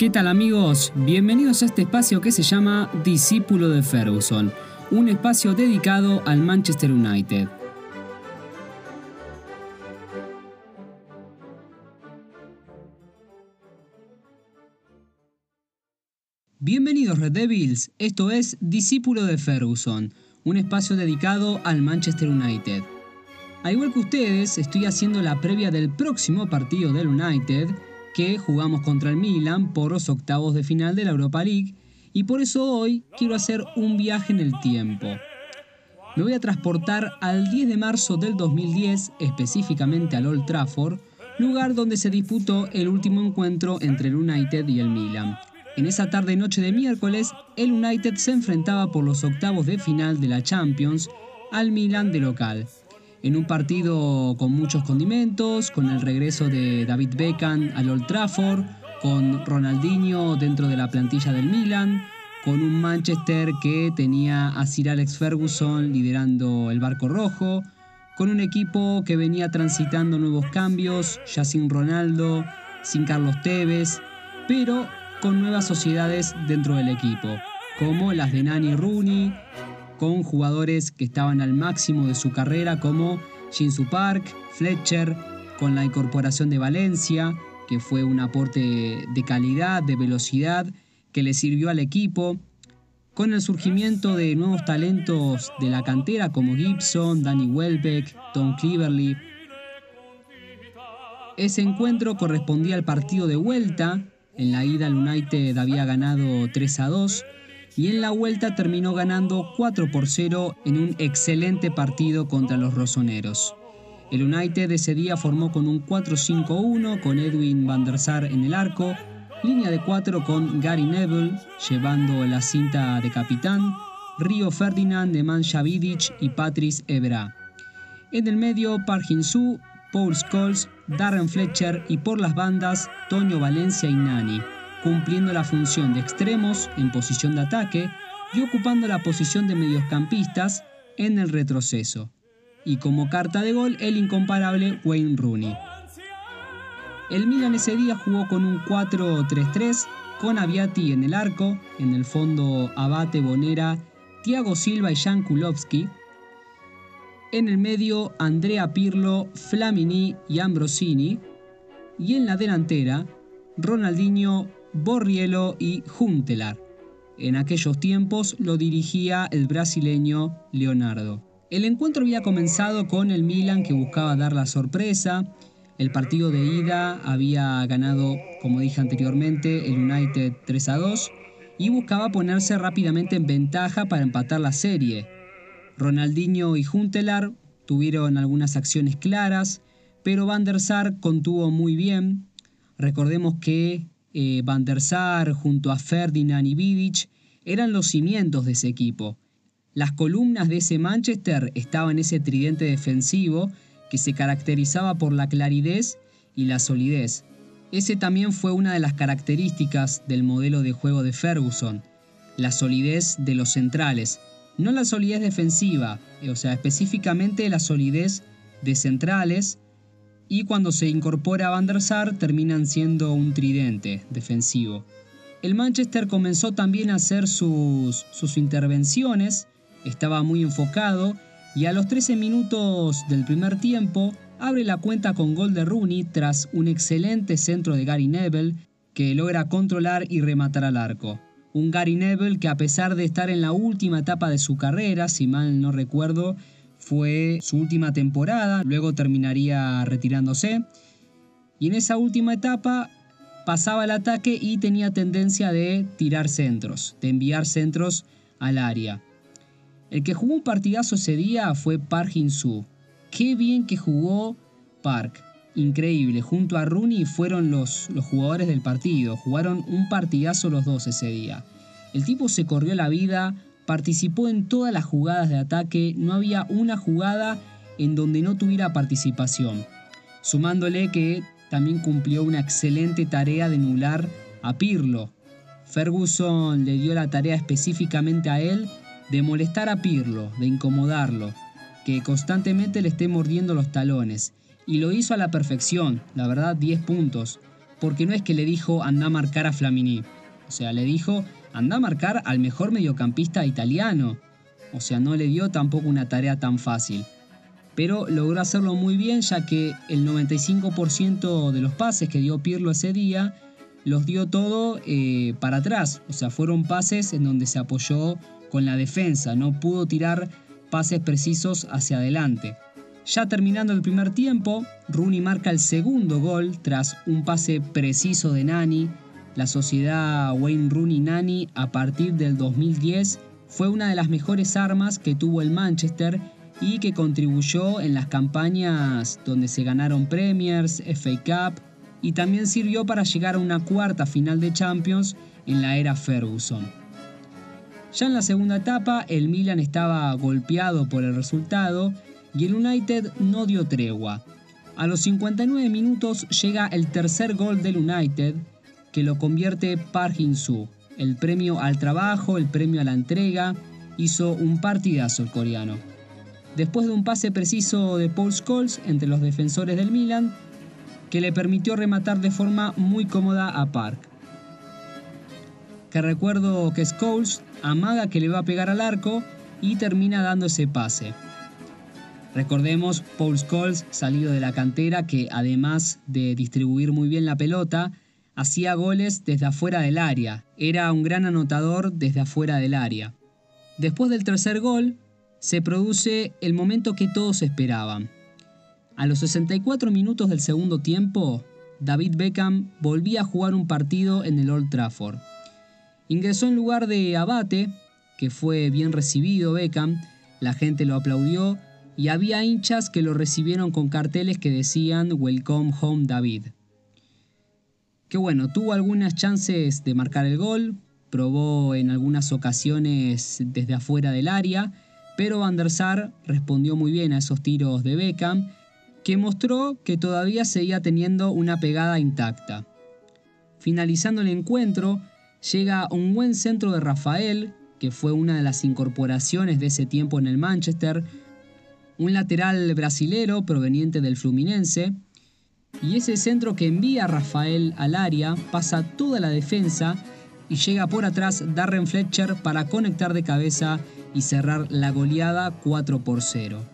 ¿Qué tal amigos? Bienvenidos a este espacio que se llama Discípulo de Ferguson, un espacio dedicado al Manchester United. Bienvenidos Red Devils, esto es Discípulo de Ferguson, un espacio dedicado al Manchester United. Al igual que ustedes, estoy haciendo la previa del próximo partido del United, que jugamos contra el Milan por los octavos de final de la Europa League y por eso hoy quiero hacer un viaje en el tiempo. Me voy a transportar al 10 de marzo del 2010, específicamente al Old Trafford, lugar donde se disputó el último encuentro entre el United y el Milan. En esa tarde noche de miércoles, el United se enfrentaba por los octavos de final de la Champions al Milan de local. En un partido con muchos condimentos, con el regreso de David Beckham al Old Trafford, con Ronaldinho dentro de la plantilla del Milan, con un Manchester que tenía a Sir Alex Ferguson liderando el barco rojo, con un equipo que venía transitando nuevos cambios, ya sin Ronaldo, sin Carlos Tevez, pero con nuevas sociedades dentro del equipo, como las de Nani Rooney, con jugadores que estaban al máximo de su carrera como Jinsu Park, Fletcher, con la incorporación de Valencia, que fue un aporte de calidad, de velocidad, que le sirvió al equipo, con el surgimiento de nuevos talentos de la cantera como Gibson, Danny Welbeck, Tom Cleverley. Ese encuentro correspondía al partido de vuelta. En la ida el United había ganado 3 a 2 y en la vuelta terminó ganando 4 por 0 en un excelente partido contra los rosoneros. El United ese día formó con un 4-5-1 con Edwin van der Sar en el arco, línea de 4 con Gary Neville llevando la cinta de capitán, Rio Ferdinand, Nemanja Vidic y Patrice Evra. En el medio, Park Paul Scholes, Darren Fletcher y por las bandas, Toño Valencia y Nani cumpliendo la función de extremos en posición de ataque y ocupando la posición de mediocampistas en el retroceso. Y como carta de gol el incomparable Wayne Rooney. El Milan ese día jugó con un 4-3-3 con Aviati en el arco, en el fondo Abate Bonera, Thiago Silva y Jan Kulowski. En el medio Andrea Pirlo, Flamini y Ambrosini. Y en la delantera Ronaldinho, Borrielo y Juntelar. En aquellos tiempos lo dirigía el brasileño Leonardo. El encuentro había comenzado con el Milan que buscaba dar la sorpresa. El partido de ida había ganado, como dije anteriormente, el United 3 a 2 y buscaba ponerse rápidamente en ventaja para empatar la serie. Ronaldinho y Juntelar tuvieron algunas acciones claras, pero Van der Sar contuvo muy bien. Recordemos que eh, Van der Sar junto a Ferdinand y Vidic eran los cimientos de ese equipo. Las columnas de ese Manchester estaban ese tridente defensivo que se caracterizaba por la claridad y la solidez. Ese también fue una de las características del modelo de juego de Ferguson, la solidez de los centrales, no la solidez defensiva, o sea, específicamente la solidez de centrales y cuando se incorpora Van der Sar terminan siendo un tridente defensivo. El Manchester comenzó también a hacer sus, sus intervenciones, estaba muy enfocado y a los 13 minutos del primer tiempo abre la cuenta con gol de Rooney tras un excelente centro de Gary Neville que logra controlar y rematar al arco. Un Gary Neville que a pesar de estar en la última etapa de su carrera, si mal no recuerdo, fue su última temporada, luego terminaría retirándose. Y en esa última etapa pasaba el ataque y tenía tendencia de tirar centros, de enviar centros al área. El que jugó un partidazo ese día fue Park Jin-soo. Qué bien que jugó Park. Increíble. Junto a Rooney fueron los, los jugadores del partido. Jugaron un partidazo los dos ese día. El tipo se corrió la vida, Participó en todas las jugadas de ataque, no había una jugada en donde no tuviera participación. Sumándole que también cumplió una excelente tarea de nular a Pirlo. Ferguson le dio la tarea específicamente a él de molestar a Pirlo, de incomodarlo, que constantemente le esté mordiendo los talones. Y lo hizo a la perfección, la verdad 10 puntos, porque no es que le dijo anda a marcar a Flamini, o sea, le dijo anda a marcar al mejor mediocampista italiano, o sea, no le dio tampoco una tarea tan fácil. Pero logró hacerlo muy bien ya que el 95% de los pases que dio Pirlo ese día los dio todo eh, para atrás, o sea, fueron pases en donde se apoyó con la defensa, no pudo tirar pases precisos hacia adelante. Ya terminando el primer tiempo, Rooney marca el segundo gol tras un pase preciso de Nani. La sociedad Wayne Rooney Nani a partir del 2010 fue una de las mejores armas que tuvo el Manchester y que contribuyó en las campañas donde se ganaron Premiers, FA Cup y también sirvió para llegar a una cuarta final de Champions en la era Ferguson. Ya en la segunda etapa, el Milan estaba golpeado por el resultado y el United no dio tregua. A los 59 minutos llega el tercer gol del United, que lo convierte Park Hin-soo. El premio al trabajo, el premio a la entrega, hizo un partidazo el coreano. Después de un pase preciso de Paul Scholes entre los defensores del Milan, que le permitió rematar de forma muy cómoda a Park que recuerdo que Scholes amaga que le va a pegar al arco y termina dando ese pase. Recordemos Paul Scholes salido de la cantera que además de distribuir muy bien la pelota, hacía goles desde afuera del área, era un gran anotador desde afuera del área. Después del tercer gol, se produce el momento que todos esperaban. A los 64 minutos del segundo tiempo, David Beckham volvía a jugar un partido en el Old Trafford. Ingresó en lugar de Abate, que fue bien recibido Beckham, la gente lo aplaudió y había hinchas que lo recibieron con carteles que decían Welcome Home David. Que bueno, tuvo algunas chances de marcar el gol, probó en algunas ocasiones desde afuera del área, pero Van der Sar respondió muy bien a esos tiros de Beckham, que mostró que todavía seguía teniendo una pegada intacta. Finalizando el encuentro, llega un buen centro de Rafael, que fue una de las incorporaciones de ese tiempo en el Manchester, un lateral brasilero proveniente del Fluminense, y ese centro que envía a Rafael al área pasa toda la defensa y llega por atrás Darren Fletcher para conectar de cabeza y cerrar la goleada 4 por 0.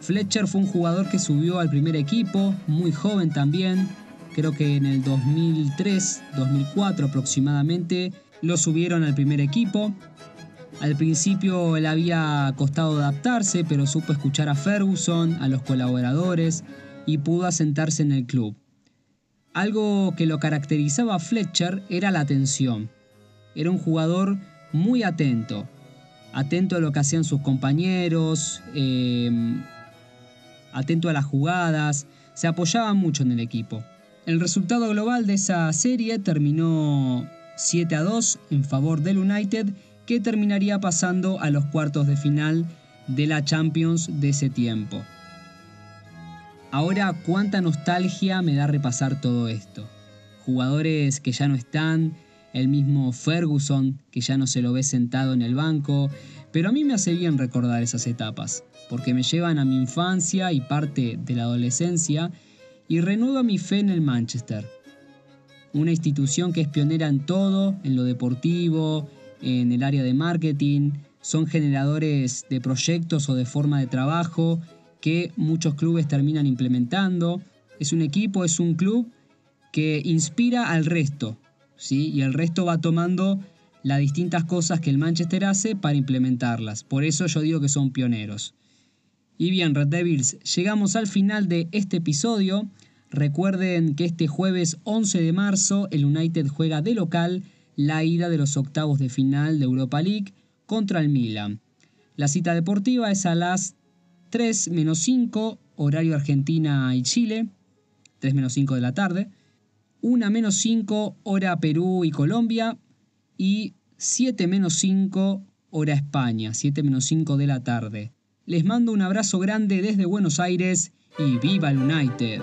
Fletcher fue un jugador que subió al primer equipo, muy joven también, creo que en el 2003, 2004 aproximadamente, lo subieron al primer equipo. Al principio le había costado adaptarse, pero supo escuchar a Ferguson, a los colaboradores y pudo asentarse en el club. Algo que lo caracterizaba a Fletcher era la atención. Era un jugador muy atento, atento a lo que hacían sus compañeros, eh, atento a las jugadas, se apoyaba mucho en el equipo. El resultado global de esa serie terminó 7 a 2 en favor del United, que terminaría pasando a los cuartos de final de la Champions de ese tiempo. Ahora, cuánta nostalgia me da repasar todo esto. Jugadores que ya no están, el mismo Ferguson, que ya no se lo ve sentado en el banco, pero a mí me hace bien recordar esas etapas, porque me llevan a mi infancia y parte de la adolescencia y renueva mi fe en el Manchester. Una institución que es pionera en todo, en lo deportivo, en el área de marketing, son generadores de proyectos o de forma de trabajo que muchos clubes terminan implementando. Es un equipo, es un club que inspira al resto, ¿sí? Y el resto va tomando las distintas cosas que el Manchester hace para implementarlas. Por eso yo digo que son pioneros. Y bien, Red Devils, llegamos al final de este episodio. Recuerden que este jueves 11 de marzo el United juega de local la ida de los octavos de final de Europa League contra el Milan. La cita deportiva es a las 3 menos 5, horario Argentina y Chile, 3 menos 5 de la tarde, 1 menos 5, hora Perú y Colombia, y 7 menos 5, hora España, 7 menos 5 de la tarde. Les mando un abrazo grande desde Buenos Aires y viva el United.